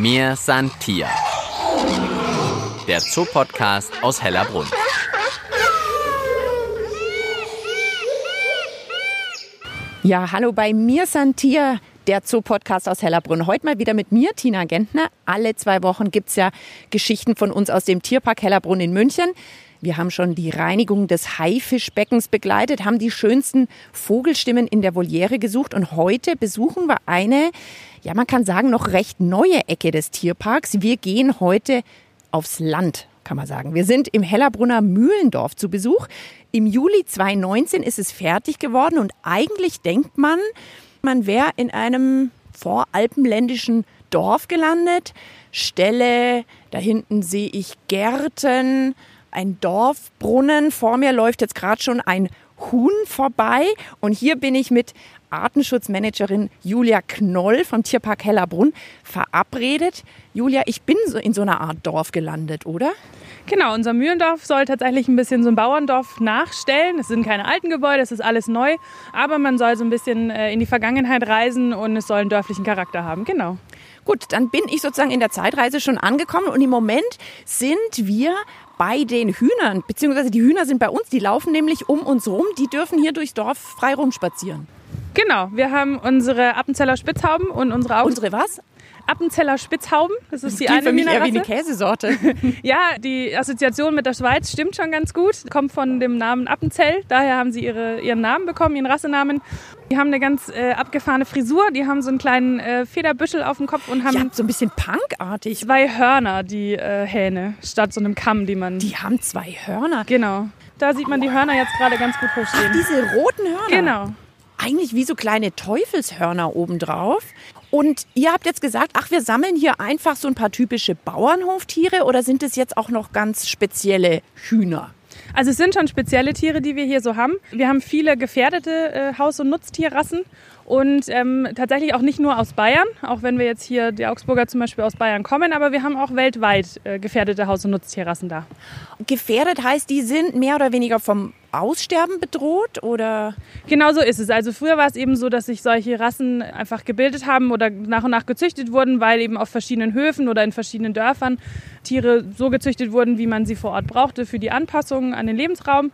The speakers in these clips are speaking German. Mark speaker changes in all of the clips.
Speaker 1: Mir san Tier. Der Zoopodcast aus Hellerbrunn.
Speaker 2: Ja, hallo bei mir Santier, der Zoo-Podcast aus Hellerbrunn. Heute mal wieder mit mir, Tina Gentner. Alle zwei Wochen gibt es ja Geschichten von uns aus dem Tierpark Hellerbrunn in München. Wir haben schon die Reinigung des Haifischbeckens begleitet, haben die schönsten Vogelstimmen in der Voliere gesucht und heute besuchen wir eine, ja man kann sagen, noch recht neue Ecke des Tierparks. Wir gehen heute aufs Land, kann man sagen. Wir sind im Hellerbrunner Mühlendorf zu Besuch. Im Juli 2019 ist es fertig geworden und eigentlich denkt man, man wäre in einem voralpenländischen Dorf gelandet. Ställe, da hinten sehe ich Gärten, ein Dorfbrunnen. Vor mir läuft jetzt gerade schon ein Huhn vorbei. Und hier bin ich mit Artenschutzmanagerin Julia Knoll vom Tierpark Hellerbrunn verabredet. Julia, ich bin so in so einer Art Dorf gelandet, oder?
Speaker 3: Genau, unser Mühlendorf soll tatsächlich ein bisschen so ein Bauerndorf nachstellen. Es sind keine alten Gebäude, es ist alles neu, aber man soll so ein bisschen äh, in die Vergangenheit reisen und es soll einen dörflichen Charakter haben. Genau.
Speaker 2: Gut, dann bin ich sozusagen in der Zeitreise schon angekommen und im Moment sind wir bei den Hühnern, beziehungsweise die Hühner sind bei uns, die laufen nämlich um uns rum, die dürfen hier durchs Dorf frei rumspazieren.
Speaker 3: Genau, wir haben unsere Appenzeller Spitzhauben und unsere Augen.
Speaker 2: Unsere was?
Speaker 3: Appenzeller Spitzhauben. Das ist die
Speaker 2: klingt
Speaker 3: eine
Speaker 2: für mich eher wie eine Käsesorte.
Speaker 3: Ja, die Assoziation mit der Schweiz stimmt schon ganz gut. Kommt von dem Namen Appenzell. Daher haben sie ihre, ihren Namen bekommen, ihren Rassenamen. Die haben eine ganz äh, abgefahrene Frisur. Die haben so einen kleinen äh, Federbüschel auf dem Kopf und haben
Speaker 2: Ja, so ein bisschen punkartig.
Speaker 3: zwei Hörner, die äh, Hähne, statt so einem Kamm, die man.
Speaker 2: Die haben zwei Hörner.
Speaker 3: Genau. Da sieht man die Hörner jetzt gerade ganz gut hochstehen.
Speaker 2: Diese roten Hörner.
Speaker 3: Genau.
Speaker 2: Eigentlich wie so kleine Teufelshörner obendrauf. Und ihr habt jetzt gesagt, ach, wir sammeln hier einfach so ein paar typische Bauernhoftiere oder sind es jetzt auch noch ganz spezielle Hühner?
Speaker 3: Also es sind schon spezielle Tiere, die wir hier so haben. Wir haben viele gefährdete äh, Haus- und Nutztierrassen und ähm, tatsächlich auch nicht nur aus Bayern, auch wenn wir jetzt hier die Augsburger zum Beispiel aus Bayern kommen, aber wir haben auch weltweit äh, gefährdete Haus- und Nutztierrassen da.
Speaker 2: Gefährdet heißt, die sind mehr oder weniger vom Aussterben bedroht oder?
Speaker 3: Genau so ist es. Also früher war es eben so, dass sich solche Rassen einfach gebildet haben oder nach und nach gezüchtet wurden, weil eben auf verschiedenen Höfen oder in verschiedenen Dörfern Tiere so gezüchtet wurden, wie man sie vor Ort brauchte für die Anpassung an den Lebensraum.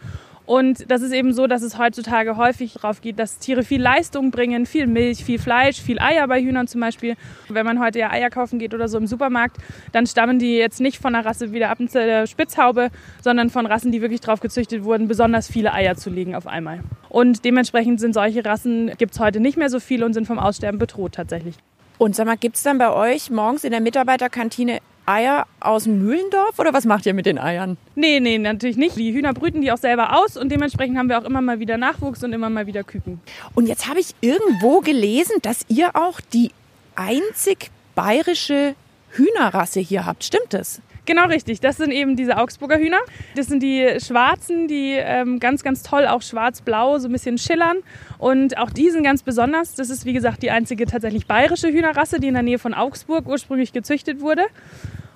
Speaker 3: Und das ist eben so, dass es heutzutage häufig darauf geht, dass Tiere viel Leistung bringen, viel Milch, viel Fleisch, viel Eier bei Hühnern zum Beispiel. Wenn man heute ja Eier kaufen geht oder so im Supermarkt, dann stammen die jetzt nicht von einer Rasse wie der Appenzeller Spitzhaube, sondern von Rassen, die wirklich darauf gezüchtet wurden, besonders viele Eier zu legen auf einmal. Und dementsprechend sind solche Rassen, gibt es heute nicht mehr so viele und sind vom Aussterben bedroht tatsächlich.
Speaker 2: Und sag mal, gibt es dann bei euch morgens in der Mitarbeiterkantine Eier aus dem Mühlendorf oder was macht ihr mit den Eiern?
Speaker 3: Nee, nee, natürlich nicht. Die Hühner brüten die auch selber aus und dementsprechend haben wir auch immer mal wieder Nachwuchs und immer mal wieder Küken.
Speaker 2: Und jetzt habe ich irgendwo gelesen, dass ihr auch die einzig bayerische Hühnerrasse hier habt. Stimmt das?
Speaker 3: Genau richtig, das sind eben diese Augsburger Hühner. Das sind die schwarzen, die ähm, ganz, ganz toll auch schwarz-blau so ein bisschen schillern. Und auch die sind ganz besonders. Das ist wie gesagt die einzige tatsächlich bayerische Hühnerrasse, die in der Nähe von Augsburg ursprünglich gezüchtet wurde.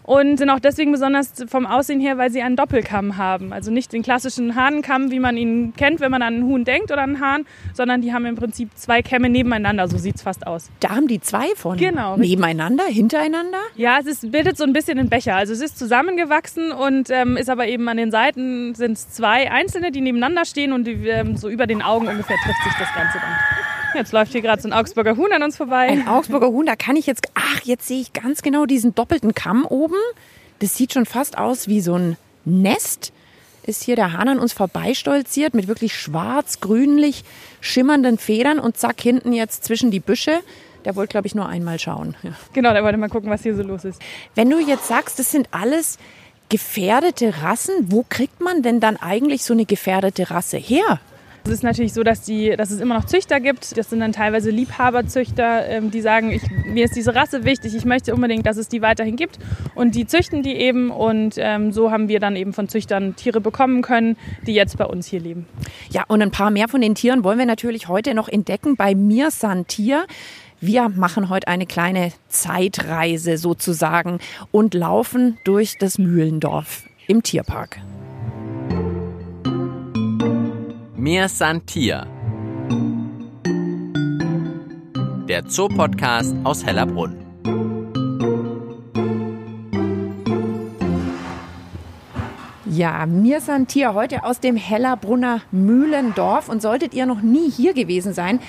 Speaker 3: Und sind auch deswegen besonders vom Aussehen her, weil sie einen Doppelkamm haben. Also nicht den klassischen Hahnenkamm, wie man ihn kennt, wenn man an einen Huhn denkt oder einen Hahn, sondern die haben im Prinzip zwei Kämme nebeneinander. So sieht es fast aus.
Speaker 2: Da haben die zwei von.
Speaker 3: Genau.
Speaker 2: Nebeneinander, hintereinander?
Speaker 3: Ja, es ist, bildet so ein bisschen einen Becher. Also es ist zusammengewachsen und ähm, ist aber eben an den Seiten sind es zwei einzelne, die nebeneinander stehen und die, ähm, so über den Augen ungefähr trifft sich das Ganze dann. Jetzt läuft hier gerade so ein Augsburger Huhn an uns vorbei.
Speaker 2: Ein Augsburger Huhn, da kann ich jetzt, ach, jetzt sehe ich ganz genau diesen doppelten Kamm oben. Das sieht schon fast aus wie so ein Nest. Ist hier der Hahn an uns vorbeistolziert mit wirklich schwarz-grünlich schimmernden Federn und zack, hinten jetzt zwischen die Büsche. Der wollte, glaube ich, nur einmal schauen. Ja.
Speaker 3: Genau, da wollte mal gucken, was hier so los ist.
Speaker 2: Wenn du jetzt sagst, das sind alles gefährdete Rassen, wo kriegt man denn dann eigentlich so eine gefährdete Rasse her?
Speaker 3: Es ist natürlich so, dass, die, dass es immer noch Züchter gibt. Das sind dann teilweise Liebhaberzüchter, ähm, die sagen, ich, mir ist diese Rasse wichtig, ich möchte unbedingt, dass es die weiterhin gibt. Und die züchten die eben. Und ähm, so haben wir dann eben von Züchtern Tiere bekommen können, die jetzt bei uns hier leben.
Speaker 2: Ja, und ein paar mehr von den Tieren wollen wir natürlich heute noch entdecken bei Mir San Tier. Wir machen heute eine kleine Zeitreise sozusagen und laufen durch das Mühlendorf im Tierpark.
Speaker 1: Mir Santia. Der Zoopodcast aus Hellerbrunn.
Speaker 2: Ja, mir sind hier heute aus dem Hellerbrunner Mühlendorf. Und solltet ihr noch nie hier gewesen sein,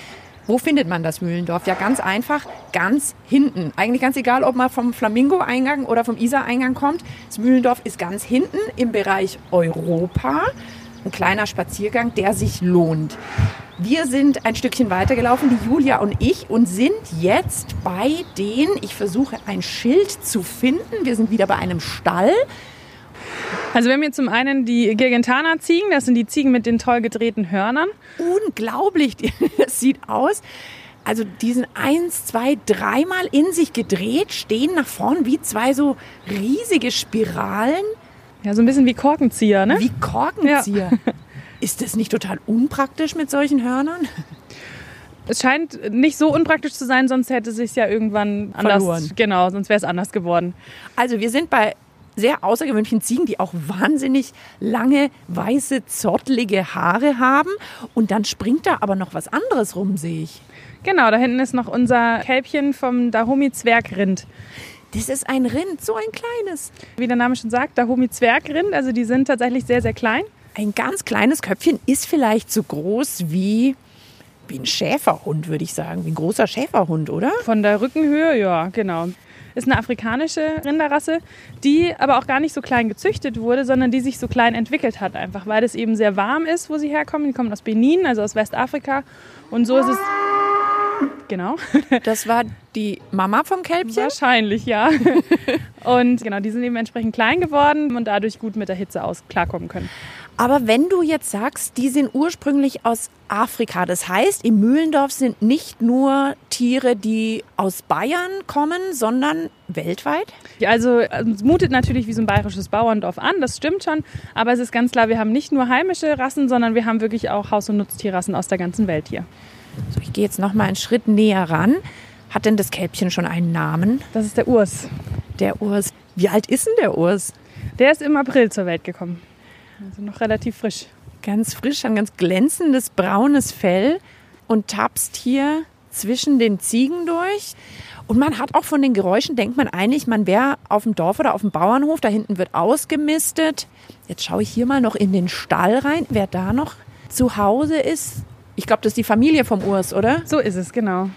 Speaker 2: wo findet man das Mühlendorf? Ja, ganz einfach, ganz hinten. Eigentlich ganz egal, ob man vom Flamingo-Eingang oder vom Isar-Eingang kommt. Das Mühlendorf ist ganz hinten im Bereich Europa. Ein kleiner Spaziergang, der sich lohnt. Wir sind ein Stückchen weitergelaufen, die Julia und ich, und sind jetzt bei den, ich versuche ein Schild zu finden. Wir sind wieder bei einem Stall.
Speaker 3: Also wir haben hier zum einen die Gergentana-Ziegen, das sind die Ziegen mit den toll gedrehten Hörnern.
Speaker 2: Unglaublich, das sieht aus. Also die sind eins, zwei, dreimal in sich gedreht, stehen nach vorn wie zwei so riesige Spiralen.
Speaker 3: Ja, so ein bisschen wie Korkenzieher, ne?
Speaker 2: Wie Korkenzieher. Ja. Ist das nicht total unpraktisch mit solchen Hörnern?
Speaker 3: Es scheint nicht so unpraktisch zu sein, sonst hätte es sich ja irgendwann anders.
Speaker 2: Verloren.
Speaker 3: Genau, sonst wäre es anders geworden.
Speaker 2: Also wir sind bei sehr außergewöhnlichen Ziegen, die auch wahnsinnig lange, weiße, zottlige Haare haben. Und dann springt da aber noch was anderes rum, sehe ich.
Speaker 3: Genau, da hinten ist noch unser Kälbchen vom Dahomey-Zwergrind.
Speaker 2: Das ist ein Rind, so ein kleines.
Speaker 3: Wie der Name schon sagt, Dahomey-Zwergrind. Also die sind tatsächlich sehr, sehr klein.
Speaker 2: Ein ganz kleines Köpfchen ist vielleicht so groß wie, wie ein Schäferhund, würde ich sagen. Wie ein großer Schäferhund, oder?
Speaker 3: Von der Rückenhöhe, ja, genau ist eine afrikanische Rinderrasse, die aber auch gar nicht so klein gezüchtet wurde, sondern die sich so klein entwickelt hat, einfach weil es eben sehr warm ist, wo sie herkommen. Die kommen aus Benin, also aus Westafrika. Und so ist es. Genau.
Speaker 2: Das war die Mama vom Kälbchen?
Speaker 3: Wahrscheinlich, ja. Und genau, die sind eben entsprechend klein geworden und dadurch gut mit der Hitze aus klarkommen können.
Speaker 2: Aber wenn du jetzt sagst, die sind ursprünglich aus Afrika, das heißt, im Mühlendorf sind nicht nur Tiere, die aus Bayern kommen, sondern weltweit?
Speaker 3: Ja, also es mutet natürlich wie so ein bayerisches Bauerndorf an, das stimmt schon. Aber es ist ganz klar, wir haben nicht nur heimische Rassen, sondern wir haben wirklich auch Haus- und Nutztierrassen aus der ganzen Welt hier.
Speaker 2: So, ich gehe jetzt noch mal einen Schritt näher ran. Hat denn das Kälbchen schon einen Namen?
Speaker 3: Das ist der Urs.
Speaker 2: Der Urs. Wie alt ist denn der Urs?
Speaker 3: Der ist im April zur Welt gekommen. Also noch relativ frisch.
Speaker 2: Ganz frisch, ein ganz glänzendes braunes Fell und tapst hier zwischen den Ziegen durch. Und man hat auch von den Geräuschen, denkt man eigentlich, man wäre auf dem Dorf oder auf dem Bauernhof. Da hinten wird ausgemistet. Jetzt schaue ich hier mal noch in den Stall rein, wer da noch zu Hause ist. Ich glaube, das ist die Familie vom Urs, oder?
Speaker 3: So ist es, genau.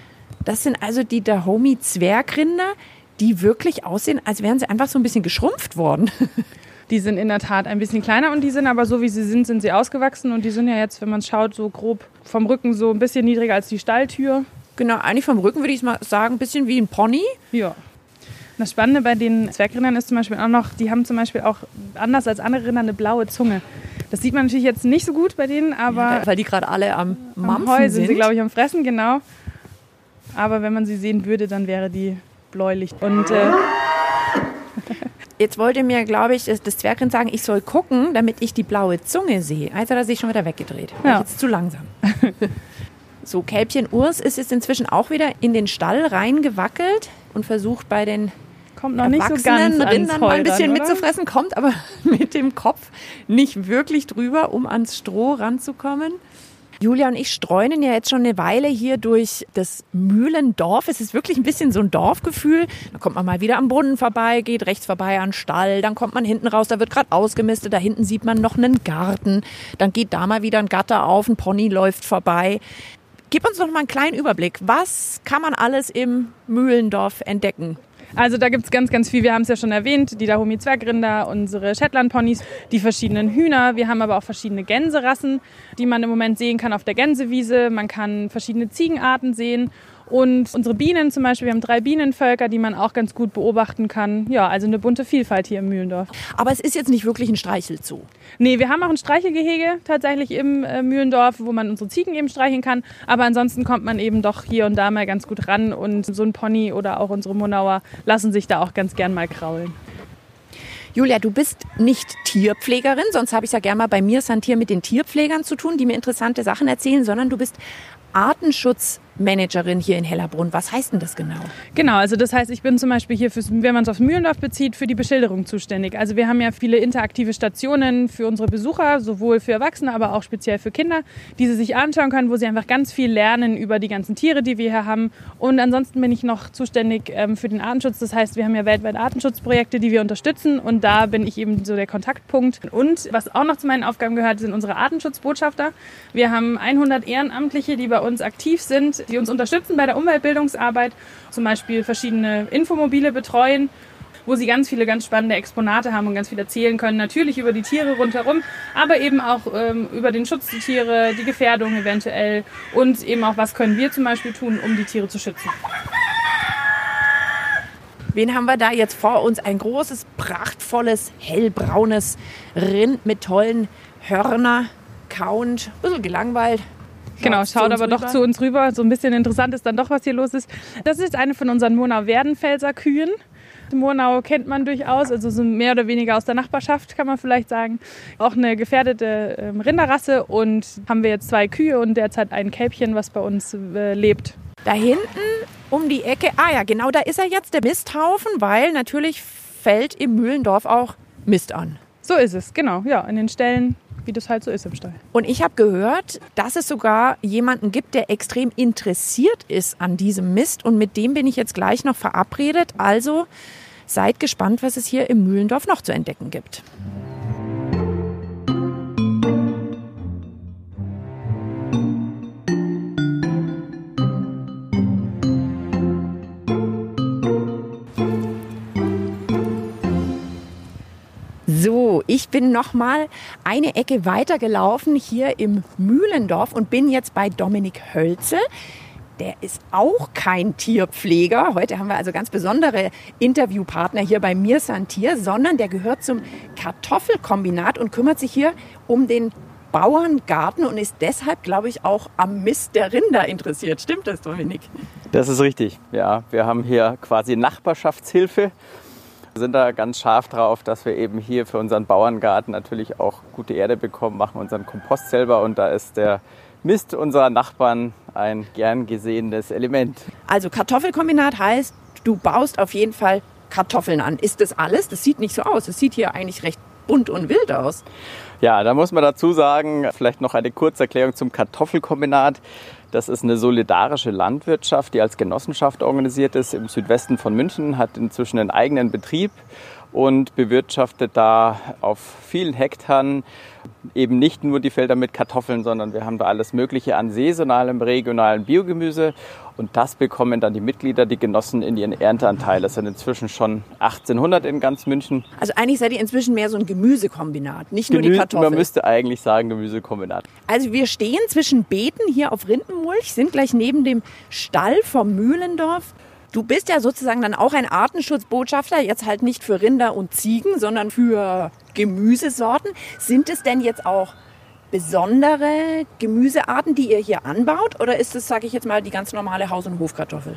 Speaker 2: Das sind also die Dahomey-Zwergrinder, die wirklich aussehen, als wären sie einfach so ein bisschen geschrumpft worden.
Speaker 3: Die sind in der Tat ein bisschen kleiner und die sind aber so wie sie sind, sind sie ausgewachsen und die sind ja jetzt, wenn man schaut, so grob vom Rücken so ein bisschen niedriger als die Stalltür.
Speaker 2: Genau, eigentlich vom Rücken würde ich mal sagen, ein bisschen wie ein Pony.
Speaker 3: Ja. Das Spannende bei den Zwergrindern ist zum Beispiel auch noch, die haben zum Beispiel auch anders als andere Rinder eine blaue Zunge. Das sieht man natürlich jetzt nicht so gut bei denen, aber.
Speaker 2: Ja, weil die gerade alle am Mampfen
Speaker 3: am Heu sind.
Speaker 2: sind
Speaker 3: sie, glaube ich, am Fressen, genau. Aber wenn man sie sehen würde, dann wäre die bläulich. Und äh,
Speaker 2: Jetzt wollte mir, glaube ich, das Zwergrind sagen, ich soll gucken, damit ich die blaue Zunge sehe. Also hat er sich schon wieder weggedreht.
Speaker 3: Ja.
Speaker 2: Jetzt zu langsam. so, Kälbchen Urs ist jetzt inzwischen auch wieder in den Stall reingewackelt und versucht bei den
Speaker 3: kommt noch nicht so ganz
Speaker 2: Rindern mal ein bisschen
Speaker 3: oder?
Speaker 2: mitzufressen, kommt aber mit dem Kopf nicht wirklich drüber, um ans Stroh ranzukommen. Julia und ich streunen ja jetzt schon eine Weile hier durch das Mühlendorf. Es ist wirklich ein bisschen so ein Dorfgefühl. Da kommt man mal wieder am Brunnen vorbei, geht rechts vorbei an den Stall, dann kommt man hinten raus, da wird gerade ausgemistet, da hinten sieht man noch einen Garten, dann geht da mal wieder ein Gatter auf, ein Pony läuft vorbei. Gib uns doch mal einen kleinen Überblick. Was kann man alles im Mühlendorf entdecken?
Speaker 3: Also da gibt es ganz, ganz viel. Wir haben es ja schon erwähnt, die Dahomey Zwergrinder, unsere Shetland-Ponys, die verschiedenen Hühner. Wir haben aber auch verschiedene Gänserassen, die man im Moment sehen kann auf der Gänsewiese. Man kann verschiedene Ziegenarten sehen. Und unsere Bienen zum Beispiel, wir haben drei Bienenvölker, die man auch ganz gut beobachten kann. Ja, also eine bunte Vielfalt hier im Mühlendorf.
Speaker 2: Aber es ist jetzt nicht wirklich ein Streichelzoo.
Speaker 3: Nee, wir haben auch ein Streichelgehege tatsächlich im äh, Mühlendorf, wo man unsere Ziegen eben streicheln kann. Aber ansonsten kommt man eben doch hier und da mal ganz gut ran. Und so ein Pony oder auch unsere Monauer lassen sich da auch ganz gern mal kraulen.
Speaker 2: Julia, du bist nicht Tierpflegerin, sonst habe ich ja gerne mal bei mir Santier mit den Tierpflegern zu tun, die mir interessante Sachen erzählen, sondern du bist Managerin hier in Hellerbrunn. Was heißt denn das genau?
Speaker 3: Genau, also das heißt, ich bin zum Beispiel hier, fürs, wenn man es aufs Mühlendorf bezieht, für die Beschilderung zuständig. Also wir haben ja viele interaktive Stationen für unsere Besucher, sowohl für Erwachsene, aber auch speziell für Kinder, die sie sich anschauen können, wo sie einfach ganz viel lernen über die ganzen Tiere, die wir hier haben. Und ansonsten bin ich noch zuständig ähm, für den Artenschutz. Das heißt, wir haben ja weltweit Artenschutzprojekte, die wir unterstützen und da bin ich eben so der Kontaktpunkt. Und was auch noch zu meinen Aufgaben gehört, sind unsere Artenschutzbotschafter. Wir haben 100 Ehrenamtliche, die bei uns aktiv sind die uns unterstützen bei der Umweltbildungsarbeit, zum Beispiel verschiedene Infomobile betreuen wo sie ganz viele ganz spannende Exponate haben und ganz viel erzählen können. Natürlich über die Tiere rundherum, aber eben auch ähm, über den Schutz der Tiere, die Gefährdung eventuell und eben auch, was können wir zum Beispiel tun, um die Tiere zu schützen.
Speaker 2: Wen haben wir da jetzt vor uns? Ein großes, prachtvolles, hellbraunes Rind mit tollen Hörner, kauend, ein bisschen gelangweilt.
Speaker 3: Genau, schaut aber rüber. doch zu uns rüber. So ein bisschen interessant ist dann doch, was hier los ist. Das ist eine von unseren Murnau-Werdenfelser Kühen. Murnau kennt man durchaus, also so mehr oder weniger aus der Nachbarschaft, kann man vielleicht sagen. Auch eine gefährdete ähm, Rinderrasse und haben wir jetzt zwei Kühe und derzeit ein Kälbchen, was bei uns äh, lebt.
Speaker 2: Da hinten um die Ecke, ah ja, genau da ist er jetzt, der Misthaufen, weil natürlich fällt im Mühlendorf auch Mist an.
Speaker 3: So ist es, genau, ja, in den Stellen wie das halt so ist im Stall.
Speaker 2: Und ich habe gehört, dass es sogar jemanden gibt, der extrem interessiert ist an diesem Mist. Und mit dem bin ich jetzt gleich noch verabredet. Also seid gespannt, was es hier im Mühlendorf noch zu entdecken gibt. Bin noch mal eine Ecke weiter gelaufen hier im Mühlendorf und bin jetzt bei Dominik Hölzel. Der ist auch kein Tierpfleger. Heute haben wir also ganz besondere Interviewpartner hier bei Mir Tier, sondern der gehört zum Kartoffelkombinat und kümmert sich hier um den Bauerngarten und ist deshalb, glaube ich, auch am Mist der Rinder interessiert. Stimmt das, Dominik?
Speaker 4: Das ist richtig. Ja, wir haben hier quasi Nachbarschaftshilfe wir sind da ganz scharf drauf, dass wir eben hier für unseren Bauerngarten natürlich auch gute Erde bekommen, machen unseren Kompost selber und da ist der Mist unserer Nachbarn ein gern gesehenes Element.
Speaker 2: Also Kartoffelkombinat heißt, du baust auf jeden Fall Kartoffeln an. Ist das alles? Das sieht nicht so aus. Es sieht hier eigentlich recht bunt und wild aus.
Speaker 4: Ja, da muss man dazu sagen, vielleicht noch eine Kurzerklärung zum Kartoffelkombinat. Das ist eine solidarische Landwirtschaft, die als Genossenschaft organisiert ist. Im Südwesten von München, hat inzwischen einen eigenen Betrieb und bewirtschaftet da auf vielen Hektaren eben nicht nur die Felder mit Kartoffeln, sondern wir haben da alles Mögliche an saisonalem, regionalem Biogemüse. Und das bekommen dann die Mitglieder, die Genossen in ihren Ernteanteil. Das sind inzwischen schon 1800 in ganz München.
Speaker 2: Also eigentlich seid ihr inzwischen mehr so ein Gemüsekombinat, nicht nur Gemü die Kartoffeln.
Speaker 4: Man müsste eigentlich sagen Gemüsekombinat.
Speaker 2: Also wir stehen zwischen Beeten hier auf Rindenmulch, sind gleich neben dem Stall vom Mühlendorf. Du bist ja sozusagen dann auch ein Artenschutzbotschafter, jetzt halt nicht für Rinder und Ziegen, sondern für Gemüsesorten. Sind es denn jetzt auch besondere Gemüsearten, die ihr hier anbaut? Oder ist es, sage ich jetzt mal, die ganz normale Haus- und Hofkartoffel?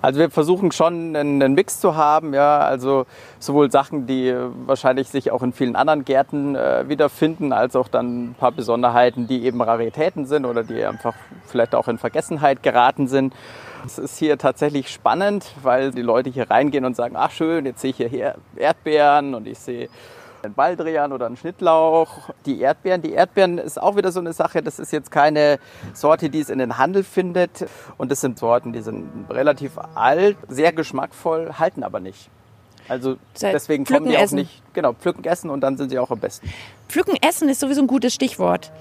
Speaker 4: Also wir versuchen schon einen Mix zu haben, ja, also sowohl Sachen, die wahrscheinlich sich auch in vielen anderen Gärten äh, wiederfinden, als auch dann ein paar Besonderheiten, die eben Raritäten sind oder die einfach vielleicht auch in Vergessenheit geraten sind. Es ist hier tatsächlich spannend, weil die Leute hier reingehen und sagen, ach schön, jetzt sehe ich hier Erdbeeren und ich sehe einen Baldrian oder einen Schnittlauch. Die Erdbeeren, die Erdbeeren ist auch wieder so eine Sache, das ist jetzt keine Sorte, die es in den Handel findet. Und das sind Sorten, die sind relativ alt, sehr geschmackvoll, halten aber nicht. Also deswegen kommen die auch
Speaker 2: essen.
Speaker 4: nicht, genau, pflücken essen und dann sind sie auch am besten.
Speaker 2: Pflücken essen ist sowieso ein gutes Stichwort.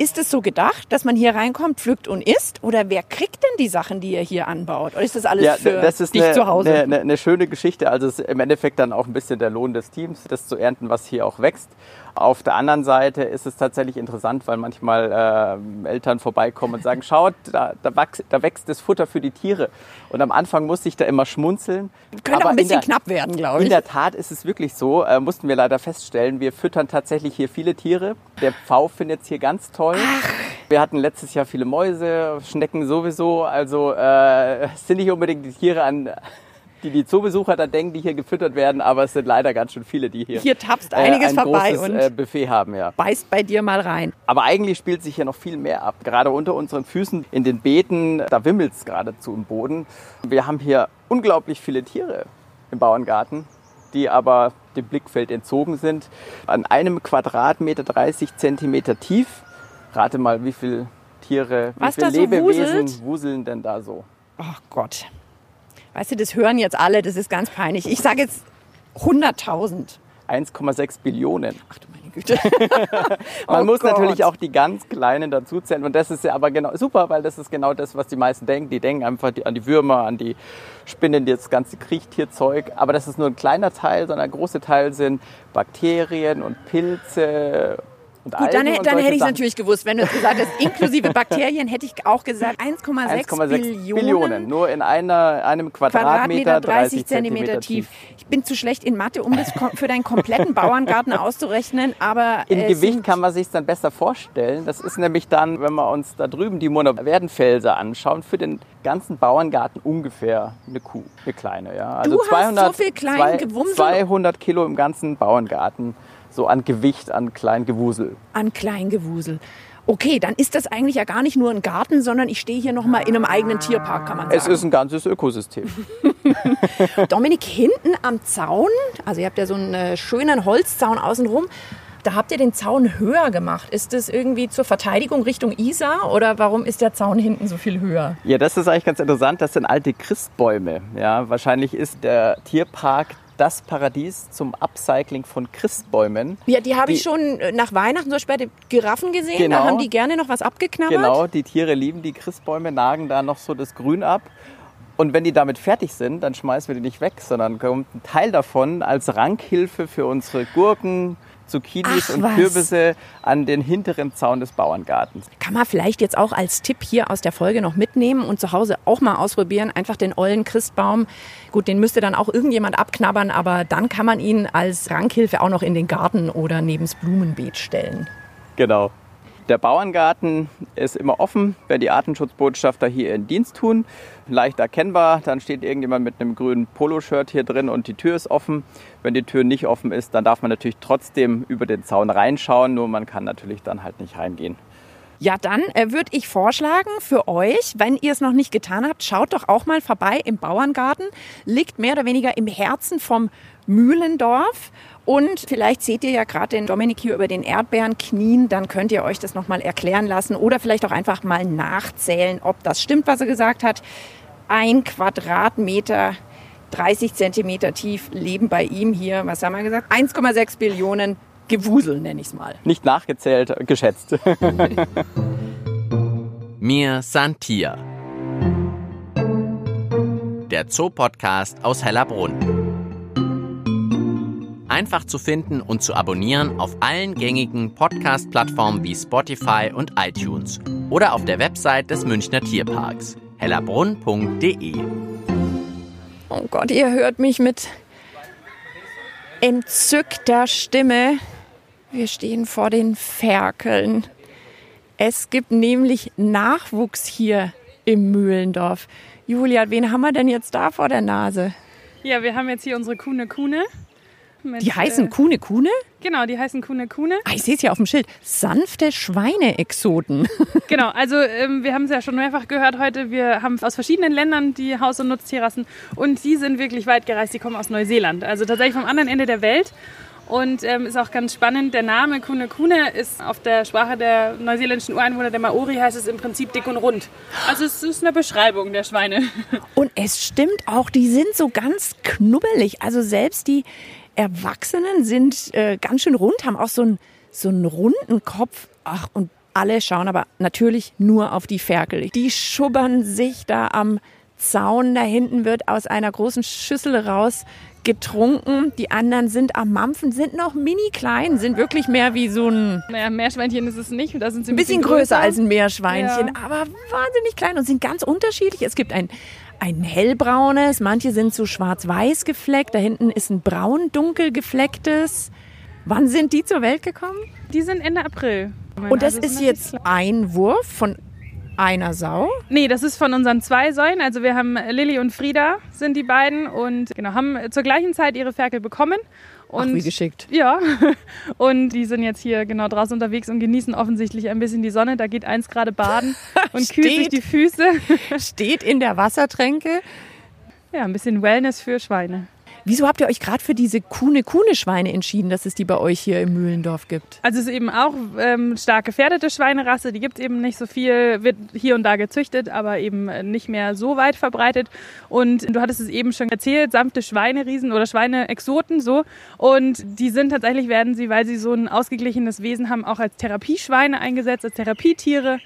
Speaker 2: Ist es so gedacht, dass man hier reinkommt, pflückt und isst? Oder wer kriegt denn die Sachen, die ihr hier anbaut? Oder ist das alles ja, für
Speaker 4: das
Speaker 2: dich
Speaker 4: eine,
Speaker 2: zu Hause?
Speaker 4: Eine, eine, eine schöne Geschichte. Also es ist im Endeffekt dann auch ein bisschen der Lohn des Teams, das zu ernten, was hier auch wächst. Auf der anderen Seite ist es tatsächlich interessant, weil manchmal äh, Eltern vorbeikommen und sagen, schaut, da, da, wächst, da wächst das Futter für die Tiere. Und am Anfang musste ich da immer schmunzeln.
Speaker 2: Könnte auch ein bisschen der, knapp werden, glaube ich.
Speaker 4: In der Tat ist es wirklich so, äh, mussten wir leider feststellen, wir füttern tatsächlich hier viele Tiere. Der Pfau findet es hier ganz toll. Ach. Wir hatten letztes Jahr viele Mäuse, Schnecken sowieso. Also äh, sind nicht unbedingt die Tiere an die die Zoobesucher da denken, die hier gefüttert werden, aber es sind leider ganz schön viele, die hier,
Speaker 2: Hier tapst einiges
Speaker 4: äh, ein
Speaker 2: vorbei
Speaker 4: großes
Speaker 2: und
Speaker 4: äh, Buffet haben, ja.
Speaker 2: beißt bei dir mal rein.
Speaker 4: Aber eigentlich spielt sich hier noch viel mehr ab. Gerade unter unseren Füßen in den Beeten, da wimmelt es geradezu im Boden. Wir haben hier unglaublich viele Tiere im Bauerngarten, die aber dem Blickfeld entzogen sind. An einem Quadratmeter 30 Zentimeter tief. Rate mal, wie viele Tiere,
Speaker 2: Was
Speaker 4: wie viele
Speaker 2: so
Speaker 4: Lebewesen
Speaker 2: wuselt?
Speaker 4: wuseln denn da so?
Speaker 2: Ach Gott. Weißt du, das hören jetzt alle, das ist ganz peinlich. Ich sage jetzt 100.000.
Speaker 4: 1,6 Billionen.
Speaker 2: Ach du meine Güte.
Speaker 4: Man
Speaker 2: Oh
Speaker 4: muss
Speaker 2: Gott.
Speaker 4: natürlich auch die ganz Kleinen dazuzählen. Und das ist ja aber genau super, weil das ist genau das, was die meisten denken. Die denken einfach an die Würmer, an die Spinnen, das ganze Kriechtierzeug. Aber das ist nur ein kleiner Teil, sondern ein großer Teil sind Bakterien und Pilze und
Speaker 2: Gut, dann, dann hätte ich es natürlich gewusst. Wenn du es gesagt hast, inklusive Bakterien, hätte ich auch gesagt 1,6
Speaker 4: 1,6
Speaker 2: Billionen.
Speaker 4: Billionen. Nur in einer, einem Quadratmeter, 30
Speaker 2: Zentimeter tief. Ich bin zu schlecht in Mathe, um das für deinen kompletten Bauerngarten auszurechnen, aber
Speaker 4: In
Speaker 2: es
Speaker 4: Gewicht kann man sich dann besser vorstellen. Das ist nämlich dann, wenn wir uns da drüben die Werdenfelser anschauen, für den ganzen Bauerngarten ungefähr eine Kuh, eine kleine. Ja. Also
Speaker 2: Du hast so viel kleinen Gewumsel?
Speaker 4: 200 Kilo im ganzen Bauerngarten, so an Gewicht, an kleinen Gewusel.
Speaker 2: an Kleingewusel. Okay, dann ist das eigentlich ja gar nicht nur ein Garten, sondern ich stehe hier noch mal in einem eigenen Tierpark, kann man sagen.
Speaker 4: Es ist ein ganzes Ökosystem.
Speaker 2: Dominik, hinten am Zaun, also ihr habt ja so einen äh, schönen Holzzaun außenrum, da habt ihr den Zaun höher gemacht. Ist das irgendwie zur Verteidigung Richtung Isar oder warum ist der Zaun hinten so viel höher?
Speaker 4: Ja, das ist eigentlich ganz interessant. Das sind alte Christbäume. Ja, wahrscheinlich ist der Tierpark das Paradies zum Upcycling von Christbäumen.
Speaker 2: Ja, die habe ich schon äh, nach Weihnachten so spät Giraffen gesehen.
Speaker 4: Genau.
Speaker 2: Da haben die gerne noch was abgeknabbert.
Speaker 4: Genau, die Tiere lieben die Christbäume, nagen da noch so das Grün ab. Und wenn die damit fertig sind, dann schmeißen wir die nicht weg, sondern kommt ein Teil davon als Rankhilfe für unsere Gurken, Zucchinis
Speaker 2: Ach,
Speaker 4: und
Speaker 2: was.
Speaker 4: Kürbisse an den hinteren Zaun des Bauerngartens.
Speaker 2: Kann man vielleicht jetzt auch als Tipp hier aus der Folge noch mitnehmen und zu Hause auch mal ausprobieren. Einfach den ollen Christbaum. Gut, den müsste dann auch irgendjemand abknabbern, aber dann kann man ihn als Rankhilfe auch noch in den Garten oder nebens Blumenbeet stellen.
Speaker 4: Genau. Der Bauerngarten ist immer offen, wenn die Artenschutzbotschafter hier ihren Dienst tun. Leicht erkennbar, dann steht irgendjemand mit einem grünen Poloshirt hier drin und die Tür ist offen. Wenn die Tür nicht offen ist, dann darf man natürlich trotzdem über den Zaun reinschauen, nur man kann natürlich dann halt nicht reingehen.
Speaker 2: Ja, dann äh, würde ich vorschlagen für euch, wenn ihr es noch nicht getan habt, schaut doch auch mal vorbei im Bauerngarten. Liegt mehr oder weniger im Herzen vom Mühlendorf. Und vielleicht seht ihr ja gerade den Dominik hier über den Erdbeeren knien, dann könnt ihr euch das nochmal erklären lassen oder vielleicht auch einfach mal nachzählen, ob das stimmt, was er gesagt hat. Ein Quadratmeter, 30 Zentimeter tief leben bei ihm hier, was haben wir gesagt? 1,6 Billionen Gewusel, nenne ich es mal.
Speaker 4: Nicht nachgezählt, äh, geschätzt.
Speaker 1: Mir Santia. Der Zoopodcast aus Hellerbrunn. Einfach zu finden und zu abonnieren auf allen gängigen Podcast-Plattformen wie Spotify und iTunes oder auf der Website des Münchner Tierparks hellerbrunn.de.
Speaker 2: Oh Gott, ihr hört mich mit entzückter Stimme. Wir stehen vor den Ferkeln. Es gibt nämlich Nachwuchs hier im Mühlendorf. Julia, wen haben wir denn jetzt da vor der Nase?
Speaker 3: Ja, wir haben jetzt hier unsere Kuhne Kuhne. Mit,
Speaker 2: Die heißen
Speaker 3: äh,
Speaker 2: Kuhne Kuhne?
Speaker 3: Genau, die heißen Kuhne Kuhne.
Speaker 2: Ah, ich sehe es ja auf dem Schild. Sanfte Schweineexoten.
Speaker 3: Genau, also ähm, wir haben es ja schon mehrfach gehört heute. Wir haben aus verschiedenen Ländern die Haus- und Nutztierrassen und die sind wirklich weit gereist. Die kommen aus Neuseeland, also tatsächlich vom anderen Ende der Welt. Und ähm, ist auch ganz spannend, der Name Kune Kune ist auf der Sprache der neuseeländischen Ureinwohner, der Maori, heißt es im Prinzip dick und rund. Also es ist eine Beschreibung der Schweine.
Speaker 2: Und es stimmt auch, die sind so ganz knubbelig. Also selbst die Erwachsenen sind äh, ganz schön rund, haben auch so einen, so einen runden Kopf. Ach, und alle schauen aber natürlich nur auf die Ferkel. Die schubbern sich da am Zaun. Da hinten wird aus einer großen Schüssel raus getrunken. Die anderen sind am Mampfen, sind noch mini klein, sind wirklich mehr wie so ein
Speaker 3: Naja, Meerschweinchen ist es nicht, da sind sie
Speaker 2: ein bisschen größer als ein Meerschweinchen, aber wahnsinnig klein und sind ganz unterschiedlich. Es gibt ein, ein hellbraunes, manche sind so schwarz-weiß gefleckt, da hinten ist ein braun-dunkel geflecktes. Wann sind die zur Welt gekommen?
Speaker 3: Die sind Ende April.
Speaker 2: Und das
Speaker 3: Also
Speaker 2: ist jetzt ein Wurf von einer Sau?
Speaker 3: Nee, das ist von unseren zwei Säulen. Also wir haben Lilly und Frieda sind die beiden und genau, haben zur gleichen Zeit ihre Ferkel bekommen. Und,
Speaker 2: Ach, wie geschickt.
Speaker 3: Ja, und die sind jetzt hier genau draußen unterwegs und genießen offensichtlich ein bisschen die Sonne. Da geht eins gerade baden und kühlt sich
Speaker 2: Steht.
Speaker 3: die Füße.
Speaker 2: Steht in der Wassertränke.
Speaker 3: Ja, ein bisschen Wellness für Schweine.
Speaker 2: Wieso habt ihr euch gerade für diese Kuhne-Kuhne-Schweine entschieden, dass es die bei euch hier im Mühlendorf gibt?
Speaker 3: Also es ist eben auch ähm, stark gefährdete Schweinerasse, die gibt es eben nicht so viel, wird hier und da gezüchtet, aber eben nicht mehr so weit verbreitet. Und du hattest es eben schon erzählt, sanfte Schweineriesen oder Schweineexoten so. Und die sind tatsächlich, werden sie, weil sie so ein ausgeglichenes Wesen haben, auch als Therapieschweine eingesetzt, als Therapietiere.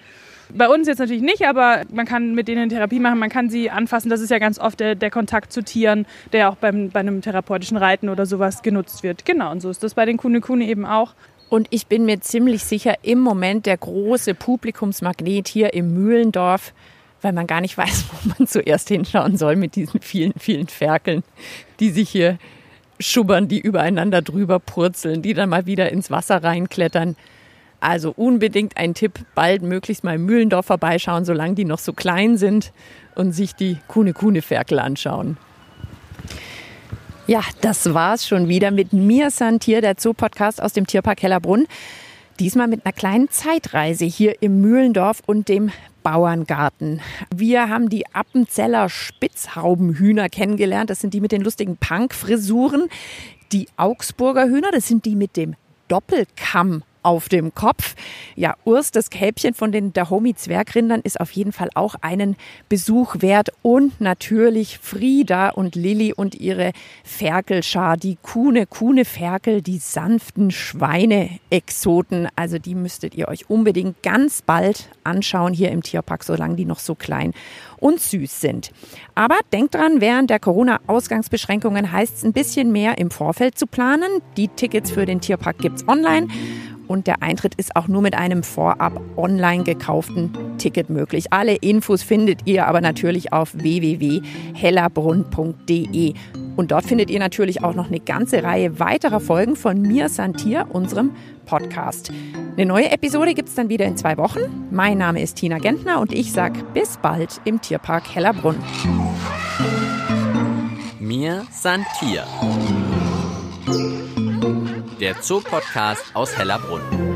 Speaker 3: Bei uns jetzt natürlich nicht, aber man kann mit denen Therapie machen, man kann sie anfassen. Das ist ja ganz oft der, der Kontakt zu Tieren, der auch beim, bei einem therapeutischen Reiten oder sowas genutzt wird. Genau, und so ist das bei den Kune Kune eben auch.
Speaker 2: Und ich bin mir ziemlich sicher, im Moment der große Publikumsmagnet hier im Mühlendorf, weil man gar nicht weiß, wo man zuerst hinschauen soll mit diesen vielen, vielen Ferkeln, die sich hier schubbern, die übereinander drüber purzeln, die dann mal wieder ins Wasser reinklettern. Also unbedingt ein Tipp, bald möglichst mal Mühlendorf vorbeischauen, solange die noch so klein sind und sich die Kuhne-Kuhne-Ferkel anschauen. Ja, das war's schon wieder mit mir, Santier, der Zoo-Podcast aus dem Tierpark Hellerbrunn. Diesmal mit einer kleinen Zeitreise hier im Mühlendorf und dem Bauerngarten. Wir haben die Appenzeller Spitzhaubenhühner kennengelernt. Das sind die mit den lustigen Punk-Frisuren. Die Augsburger Hühner, das sind die mit dem Doppelkamm auf dem Kopf. Ja, Urs, das Kälbchen von den Dahomey-Zwergrindern, ist auf jeden Fall auch einen Besuch wert. Und natürlich Frieda und Lilly und ihre Ferkelschar, die Kuhne, Kuhne Ferkel, die sanften Schweine-Exoten. Also die müsstet ihr euch unbedingt ganz bald anschauen hier im Tierpark, solange die noch so klein und süß sind. Aber denkt dran, während der Corona-Ausgangsbeschränkungen heißt es ein bisschen mehr im Vorfeld zu planen. Die Tickets für den Tierpark gibt's online und der Eintritt ist auch nur mit einem vorab online gekauften Ticket möglich. Alle Infos findet ihr aber natürlich auf www.hellerbrunn.de. Und dort findet ihr natürlich auch noch eine ganze Reihe weiterer Folgen von mir, Santir, unserem Podcast. Eine neue Episode gibt es dann wieder in zwei Wochen. Mein Name ist Tina Gentner und ich sag bis bald im Tierpark Hellerbrunn.
Speaker 1: Mir Santier. Der Zoopodcast aus Hellerbrunn.